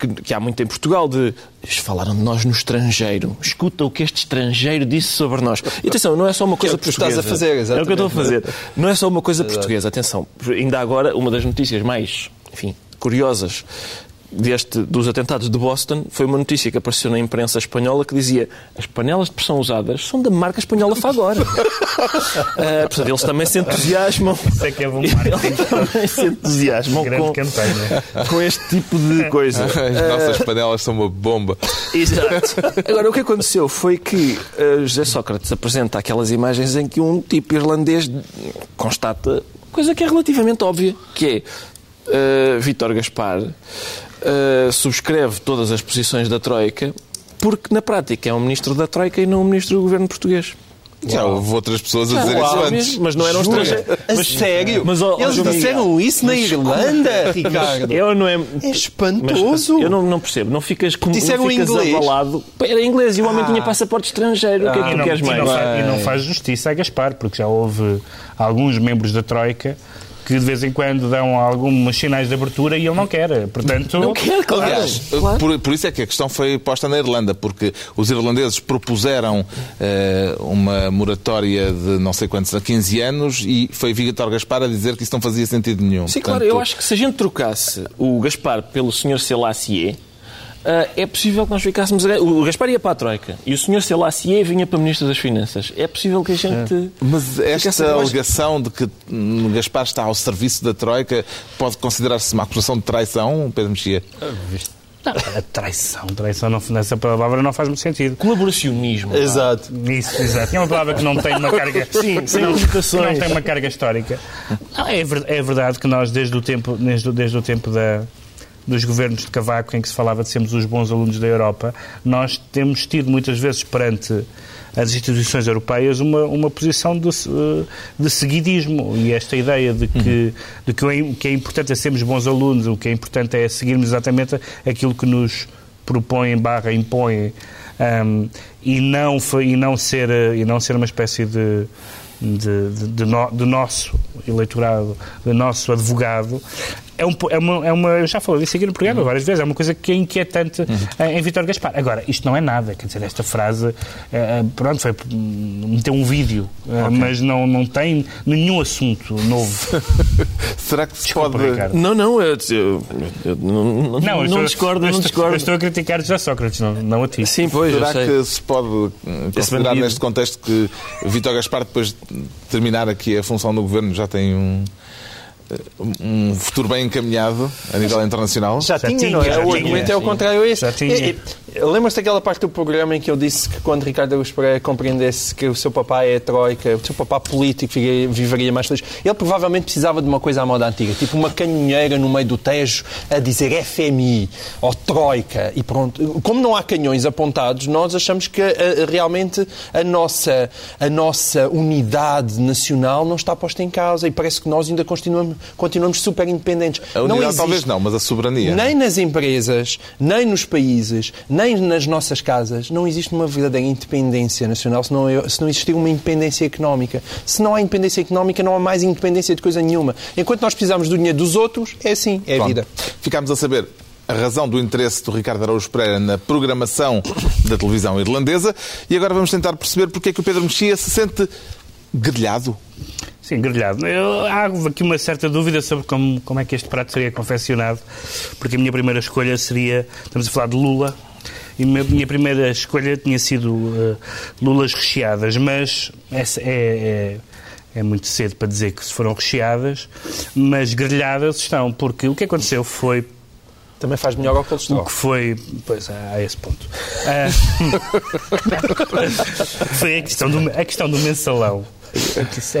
que, que, há muito em Portugal de eles falaram de nós no estrangeiro. Escuta o que este estrangeiro disse sobre nós. E atenção, não é só uma coisa que é portuguesa. estás a fazer, exatamente. É o que eu estou a fazer. Não é só uma coisa portuguesa. Atenção, ainda agora, uma das notícias mais, enfim, curiosas deste, dos atentados de Boston foi uma notícia que apareceu na imprensa espanhola que dizia as panelas de pressão usadas são da marca espanhola Fagora. uh, portanto, eles também se entusiasmam. Isso é que é bom Eles também se entusiasmam com, com este tipo de coisa. As nossas uh, panelas são uma bomba. Exato. Agora, o que aconteceu foi que uh, José Sócrates apresenta aquelas imagens em que um tipo irlandês constata coisa que é relativamente óbvia, que é uh, Vítor Gaspar uh, subscreve todas as posições da Troika, porque na prática é um ministro da Troika e não um ministro do governo português. Já houve outras pessoas a dizer isso antes. Mas não eram estrangeiros. A sério? mas, ó, Eles João disseram isso na Irlanda, Ricardo? Eu não é. É espantoso. Mas eu não, não percebo. Não ficas, com, Disseram não ficas inglês? abalado. Era inglês e o homem tinha passaporte estrangeiro. O que é que E tu não, queres e mais? não faz, e não faz justiça a Gaspar, porque já houve alguns membros da Troika que de vez em quando dão alguns sinais de abertura e ele não quer. Portanto, Não quer, claro. Aliás, Claro. por, por isso é que a questão foi posta na Irlanda, porque os irlandeses propuseram eh, uma moratória de não sei quantos a 15 anos e foi Vítor Gaspar a dizer que isso não fazia sentido nenhum. Sim, claro. Eu acho que se a gente trocasse o Gaspar pelo Sr. Selassie, ah, é possível que nós ficássemos... A... O Gaspar ia para a Troika e o Sr. Selassie vinha para Ministro das Finanças. É possível que a gente... Mas esta alegação de que hum, Gaspar está ao serviço da Troika pode considerar-se uma acusação de traição, Pedro Mexia? não, a traição, traição não, nessa palavra não faz muito sentido. Colaboracionismo. Exato. Isso, exato. É uma palavra que não tem uma carga. Sim, sem não, não tem uma carga histórica. Não, é, é verdade que nós, desde o tempo, desde, o- desde o tempo da, dos governos de Cavaco, em que se falava de sermos os bons alunos da Europa, nós temos tido muitas vezes perante as instituições europeias uma, uma posição de, eh, de seguidismo. E esta ideia de que, de que o que é importante é sermos bons alunos, o que é importante é seguirmos exatamente aquilo que nos propõem barra impõem um, e, não, e, não ser, eh, e não ser uma espécie de, de, de, de no- de nosso eleitorado, nosso advogado, é, um, é, uma, é uma. Eu já falei disso aqui no programa várias vezes, é uma coisa que é inquietante em, em Vítor Gaspar. Agora, isto não é nada, quer dizer, esta frase, eh, pronto, foi hum, meter um vídeo, eh, mas não, não tem nenhum assunto novo. Será que se Desculpa, pode... Ricardo. Não, não, eu, eu- eu não, não, não estou- discordo, não estou, discordo. Estou a criticar já Sócrates, não, não a ti. Sim, pois, Será sei. que se pode considerar neste contexto que Vítor Gaspar, depois de terminar aqui a função do governo, já tem um, um futuro bem encaminhado a nível internacional? Já, Já tinha, tinha, não é? o argumento é o contrário a esse. Já tinha. E- e- Lembras-te daquela parte do programa em que eu disse que quando Ricardo Araújo Pereira compreendesse que o seu papai é a troika, o seu papai político viveria, mais feliz? Ele provavelmente precisava de uma coisa à moda antiga, tipo uma canhonheira no meio do Tejo a dizer FMI ou troika e pronto. Como não há canhões apontados, nós achamos que eh, realmente a nossa, a nossa unidade nacional não está posta em causa e parece que nós ainda continuamos, continuamos super independentes. A Não unidade existe- talvez não, mas a soberania. nem nas empresas, nem nos países, nem nas nossas casas, não existe uma verdadeira independência nacional se não, se não existir uma independência económica. Se não há independência económica, não há mais independência de coisa nenhuma. Enquanto nós precisamos do dinheiro dos outros, é assim, é a Pronto. vida. Ficámos a saber a razão do interesse do Ricardo Araújo Pereira na programação da televisão irlandesa e agora vamos tentar perceber porque é que o Pedro Mexia se sente grelhado. Sim, grelhado. Eu, há aqui uma certa dúvida sobre como, como é que este prato seria confeccionado, porque a minha primeira escolha seria, estamos a falar de lula, e a minha- primeira escolha tinha sido eh, lulas recheadas, mas essa é, é, é muito cedo para dizer que se foram recheadas, mas grelhadas estão, porque o que aconteceu foi Também faz melhor ao o colesterol. que foi. Pois, há esse ponto. Ah, foi a questão, do, a questão do mensalão.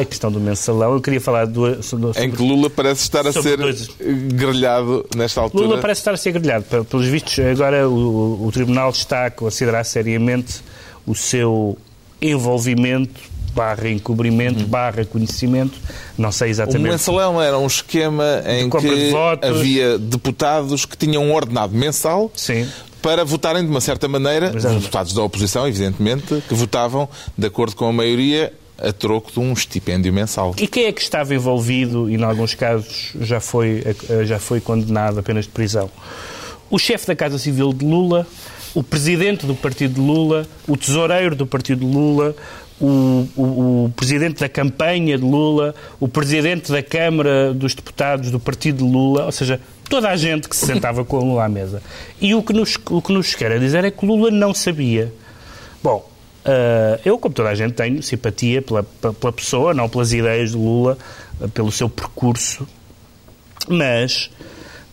A questão do mensalão. Eu queria falar do, sobre, Em que Lula parece estar a ser dois- grelhado nesta altura. Lula parece estar a ser grelhado. Pe- Pelos vistos, agora o, o Tribunal está a considerar seriamente o seu envolvimento barra encobrimento, barra conhecimento, não sei O exatamente. mensalão era um esquema em de que votos. havia deputados que tinham um ordenado mensal Sim. para votarem de uma certa maneira, os Exatamente. deputados da oposição, evidentemente, que votavam de acordo com a maioria a troco de um estipêndio mensal. E quem é que estava envolvido e, em alguns casos, já foi, já foi condenado a penas de prisão? O chefe da Casa Civil de Lula, o presidente do partido de Lula, o tesoureiro do partido de Lula, o, o- o presidente da campanha de Lula, o presidente da Câmara dos Deputados do partido de Lula, ou seja, toda a gente que se sentava com Lula à mesa. E o que nos, o que nos quer dizer é que Lula não sabia. Bom, ah, eu, como toda a gente, tenho simpatia pela, pela pessoa, não pelas ideias de Lula, ah, pelo seu percurso, mas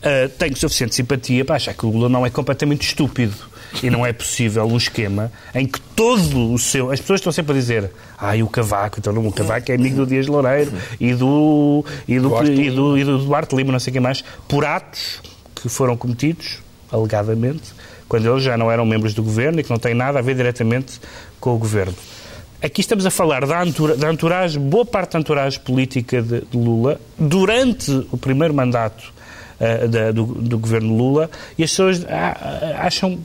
ah, tenho suficiente simpatia para achar que o Lula não é completamente estúpido. E não é possível um esquema em que todo o seu. As pessoas estão sempre a dizer. Ai, o Cavaco, então o Cavaco é amigo do Dias Loureiro e do, e do, e do, e do Duarte Lima, não sei o que mais, por atos que foram cometidos, alegadamente, quando eles já não eram membros do governo e que não têm nada a ver diretamente com o governo. aqui estamos a falar da, da entourage, boa parte da entourage política de, de Lula durante o primeiro mandato uh, da, do, do, governo Lula e as pessoas acham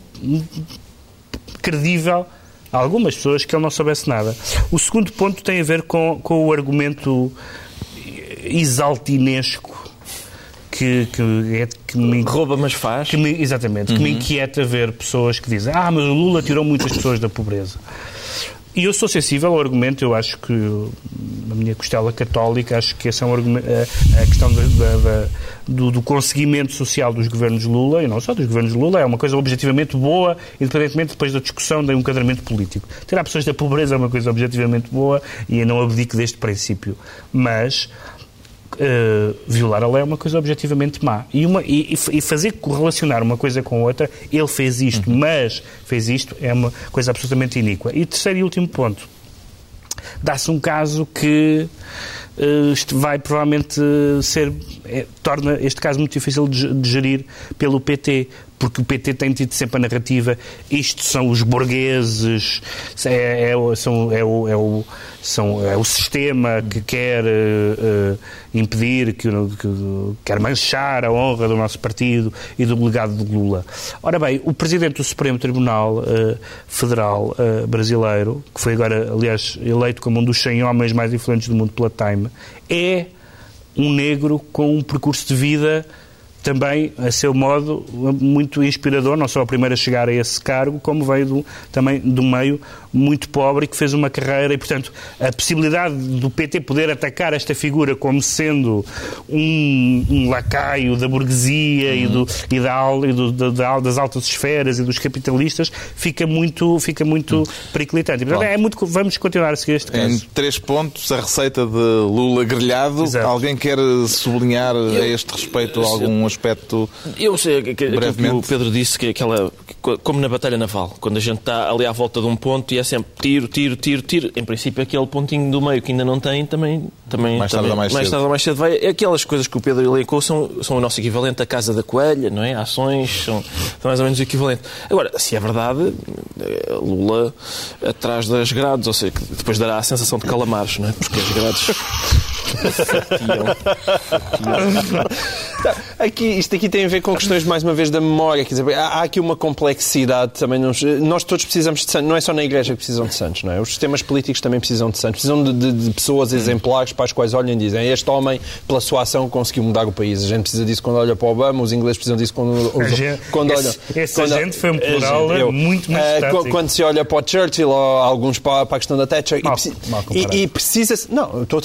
credível algumas pessoas que ele não soubesse nada. O segundo ponto tem a ver com, com o argumento exaltinesco que, que, é, que me... Rouba, mas faz. Que me, exatamente, uhum. que me uhum. inquieta ver pessoas que dizem ah, mas o Lula tirou muitas pessoas da pobreza. E eu sou sensível ao argumento, eu acho que a minha costela católica, acho que esse é um argumento, a, a questão da, da, do, do, conseguimento social dos governos Lula, e não só dos governos Lula, é uma coisa objetivamente boa, independentemente depois da discussão de um enquadramento político. Tirar pessoas da pobreza é uma coisa objetivamente boa e eu não abdico deste princípio. Mas uh, violar a lei é uma coisa objetivamente má. E, uma, e, e, fazer correlacionar uma coisa com outra, ele fez isto, uhum. mas fez isto, é uma coisa absolutamente iníqua. E terceiro e último ponto. Dá-se um caso que uh, vai provavelmente ser, é, torna este caso muito difícil de, de gerir pelo PT, porque o PT tem tido sempre a narrativa isto são os burgueses, é, é, são, é, o, é, o, são, é o sistema que quer uh, impedir, que, que, quer manchar a honra do nosso partido e do legado de Lula. Ora bem, o Presidente do Supremo Tribunal uh, Federal uh, brasileiro, que foi agora, aliás, eleito como um dos 100 homens mais influentes do mundo pela Time, é um negro com um percurso de vida também, a seu modo, muito inspirador, não só o primeiro a chegar a esse cargo, como veio do, também do meio muito pobre e que fez uma carreira e, portanto, a possibilidade do PT poder atacar esta figura como sendo um, um lacaio da burguesia uhum. e, do, e, da, e do, da, das altas esferas e dos capitalistas fica muito, fica muito uhum. periclitante. E, portanto, é muito, vamos continuar a seguir este caso. Em três pontos, a receita de Lula grelhado. Exato. Alguém quer sublinhar eu, a este respeito eu, algum aspecto Eu sei que, que, que o Pedro disse que aquela, como na Batalha Naval, quando a gente está ali à volta de um ponto e é sempre tiro, tiro, tiro, tiro. Em princípio, aquele pontinho do meio que ainda não tem, também. também mais tarde também, ou mais, mais cedo. tarde ou mais cedo vai. Aquelas coisas que o Pedro elencou são, são o nosso equivalente à Casa da Coelha, não é? Ações são, são mais ou menos o equivalente. Agora, se é verdade, eh, Lula atrás das grades, ou seja, depois dará a sensação de calamares, não é? Porque as grades. Aqui, isto aqui tem a ver com questões, mais uma vez, da memória. Quer dizer, há, há aqui uma complexidade também. Nós, nós todos precisamos de santos. Não é só na Igreja que precisam de santos, não é? Os sistemas políticos também precisam de santos. Precisam de, de, de pessoas exemplares para as quais olham e dizem este homem, pela sua ação, conseguiu mudar o país. A gente precisa disso quando olha para o Obama, os ingleses precisam disso quando, os, gente, quando olham... Esse, quando, gente foi um plural gente, eu, muito, muito uh, Quando se olha para o Churchill ou alguns para, para a questão da Thatcher mal, e, mal e, e, precisa... Não, estou...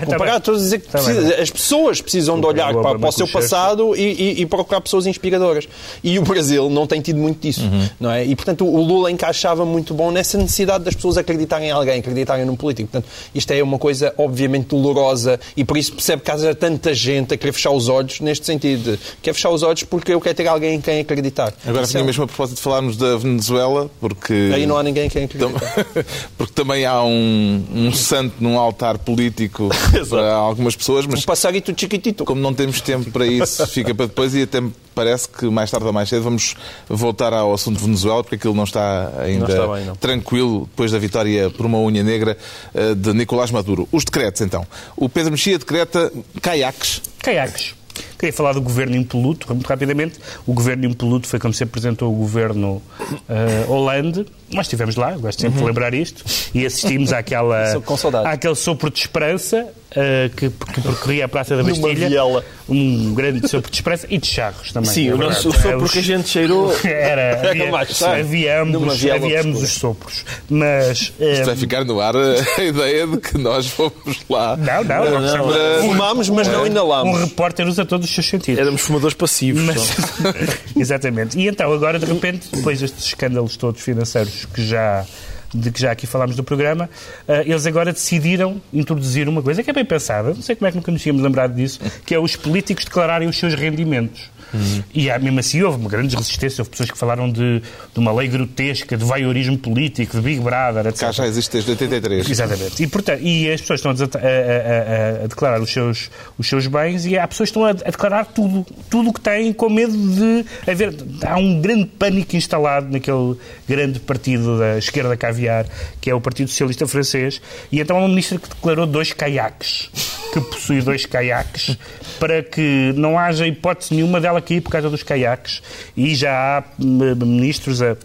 Tá bem, comparar, tá estou a dizer que tá precisa, as pessoas precisam de olhar para, para o seu passado e, e, e, procurar pessoas inspiradoras. E o Brasil não tem tido muito disso, uhum. não é? E, portanto, o Lula encaixava muito bom nessa necessidade das pessoas acreditarem em alguém, acreditarem num político. Portanto, isto é uma coisa, obviamente, dolorosa e por isso percebe que há tanta gente a querer fechar os olhos neste sentido. De, quer fechar os olhos porque eu quero ter alguém em quem acreditar. Agora, tinha é... mesmo a propósito de falarmos da Venezuela, porque... Aí não há ninguém em quem acreditar. porque também há um, um santo num altar político para algumas pessoas, mas... Um passarito chiquitito. Como não temos tempo para isso, fica para depois e até me parece que mais tarde ou mais cedo vamos voltar ao assunto de Venezuela, porque aquilo não está ainda não está bem, não. tranquilo depois da vitória por uma unha negra eh, de Nicolás Maduro. Os decretos, então. O Pedro Mexia decreta caiaques. Caiaques. Queria falar do governo impoluto, muito rapidamente. O governo impoluto foi como se apresentou o governo uh, Hollande. Nós estivemos lá, gosto sempre uhum. de lembrar isto, e assistimos àquela, àquele sopro de esperança uh, que, que, percorria a Praça da Bastilha. Um grande sopro de esperança e de charros também. Sim, é o nosso sopro é, que a gente cheirou era. Havia, havia ambos, havia ambos os sopros. Mas. Um, Isto vai ficar no ar a ideia de que nós fomos lá. Não, não, não. não, não. Fumámos, mas não inalámos. Um repórter usa todos os seus sentidos. Éramos fumadores passivos. Mas, exatamente. E então, agora, de repente, depois destes escândalos todos financeiros que já de que já aqui falámos do programa, uh, eles agora decidiram introduzir uma coisa que é bem pensada, não sei como é que nunca nos tínhamos lembrado disso, que é os políticos declararem os seus rendimentos. Uhum. E mesmo assim houve uma grande resistência. Houve pessoas que falaram de, de uma lei grotesca, de vaiorismo político, de Big Brother, etc. Cá já existe desde 83. Exatamente. E, portanto, e as pessoas estão a, a, a, a declarar os seus, os seus bens e há pessoas que estão a, declarar tudo, tudo o que têm, com medo de haver. Há um grande pânico instalado naquele grande partido da esquerda caviar, que é o Partido Socialista Francês, e então há uma ministra que declarou dois caiaques, que possui dois caiaques, para que não haja hipótese nenhuma dela cair por causa dos caiaques, e já há ministros a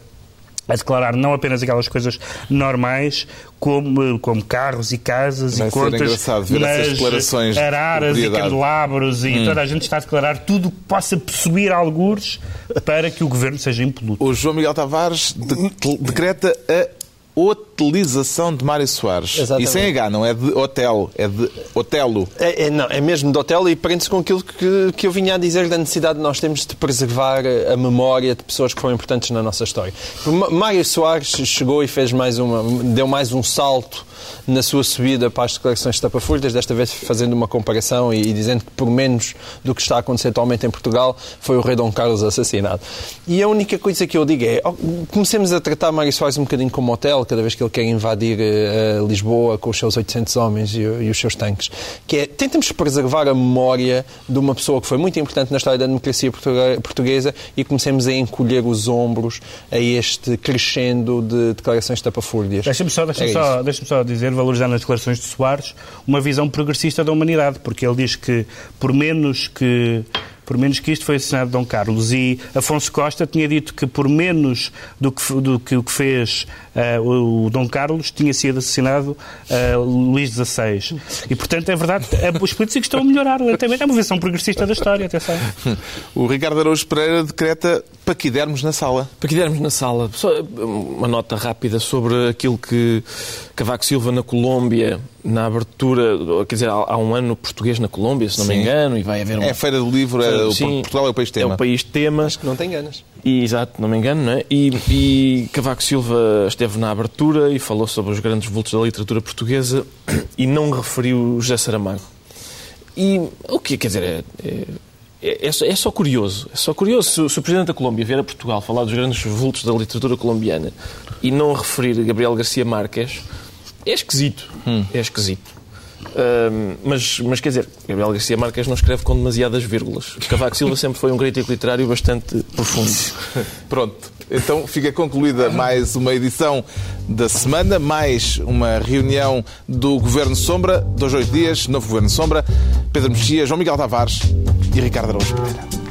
a declarar não apenas aquelas coisas normais, como, como carros e casas Vai e contas, engraçado ver essas declarações mas araras de e candelabros e Hum. toda a gente está a declarar tudo o que possa possuir algures para que o governo seja impoluto. O João Miguel Tavares de- decreta a utilização de Mário Soares. Exatamente. E sem H, não é de hotel, é de Otelo. É, é, não, é mesmo de hotel e prende-se com aquilo que, que eu vinha a dizer da necessidade de nós temos de preservar a memória de pessoas que foram importantes na nossa história. Mário Soares chegou e fez mais uma, deu mais um salto na sua subida para as declarações de tapafurtas, desta vez fazendo uma comparação e, e dizendo que por menos do que está a acontecer atualmente em Portugal foi o rei Dom Carlos assassinado. E a única coisa que eu digo é, comecemos a tratar Mário Soares um bocadinho como hotel, cada vez que ele quer invadir eh, Lisboa com os seus 800 homens e, e os seus tanques, que é, tentemos preservar a memória de uma pessoa que foi muito importante na história da democracia portugue- portuguesa e comecemos a encolher os ombros a este crescendo de declarações de tapafúrdias. Deixa-me só, deixa É só, deixa só dizer, valorizando as declarações de Soares, uma visão progressista da humanidade, porque ele diz que por menos que por menos que isto foi assassinado Dom Carlos e Afonso Costa tinha dito que por menos do que, do que o que fez eh, o, o Dom Carlos tinha sido assassinado eh, Luís XVI. E portanto é verdade, eh, os políticos estão a melhorar lentamente. É uma visão progressista da história, atenção. O Ricardo Araújo Pereira decreta para que dermos na sala. Para que dermos na sala, só uma nota rápida sobre aquilo que Cavaco Silva na Colômbia, na abertura, quer dizer, há um ano português na Colômbia, se não me Sim. engano, e vai haver um... É a Feira do Livro, é, o Sim, Portugal é o país É tema. o país tema. Não tem ganas. E, exato, não me engano, não é? E, e Cavaco Silva esteve na abertura e falou sobre os grandes vultos da literatura portuguesa e não referiu José Saramago. E o que quer dizer? É, é, é só, é só curioso. É só curioso. Se, o- se o Presidente da Colômbia vier a Portugal falar dos grandes vultos da literatura colombiana e não referir Gabriel Garcia Marques, é esquisito. É esquisito. Ahm, mas, mas quer dizer, Gabriel Garcia Marques não escreve com demasiadas vírgulas. Cavaco Silva sempre foi um crítico literário bastante profundo. Pronto. Então fica concluída mais uma edição da semana, mais uma reunião do Governo Sombra, dois, oito dias, novo Governo Sombra, Pedro Mexia, João Miguel Tavares e Ricardo Araújo Pereira.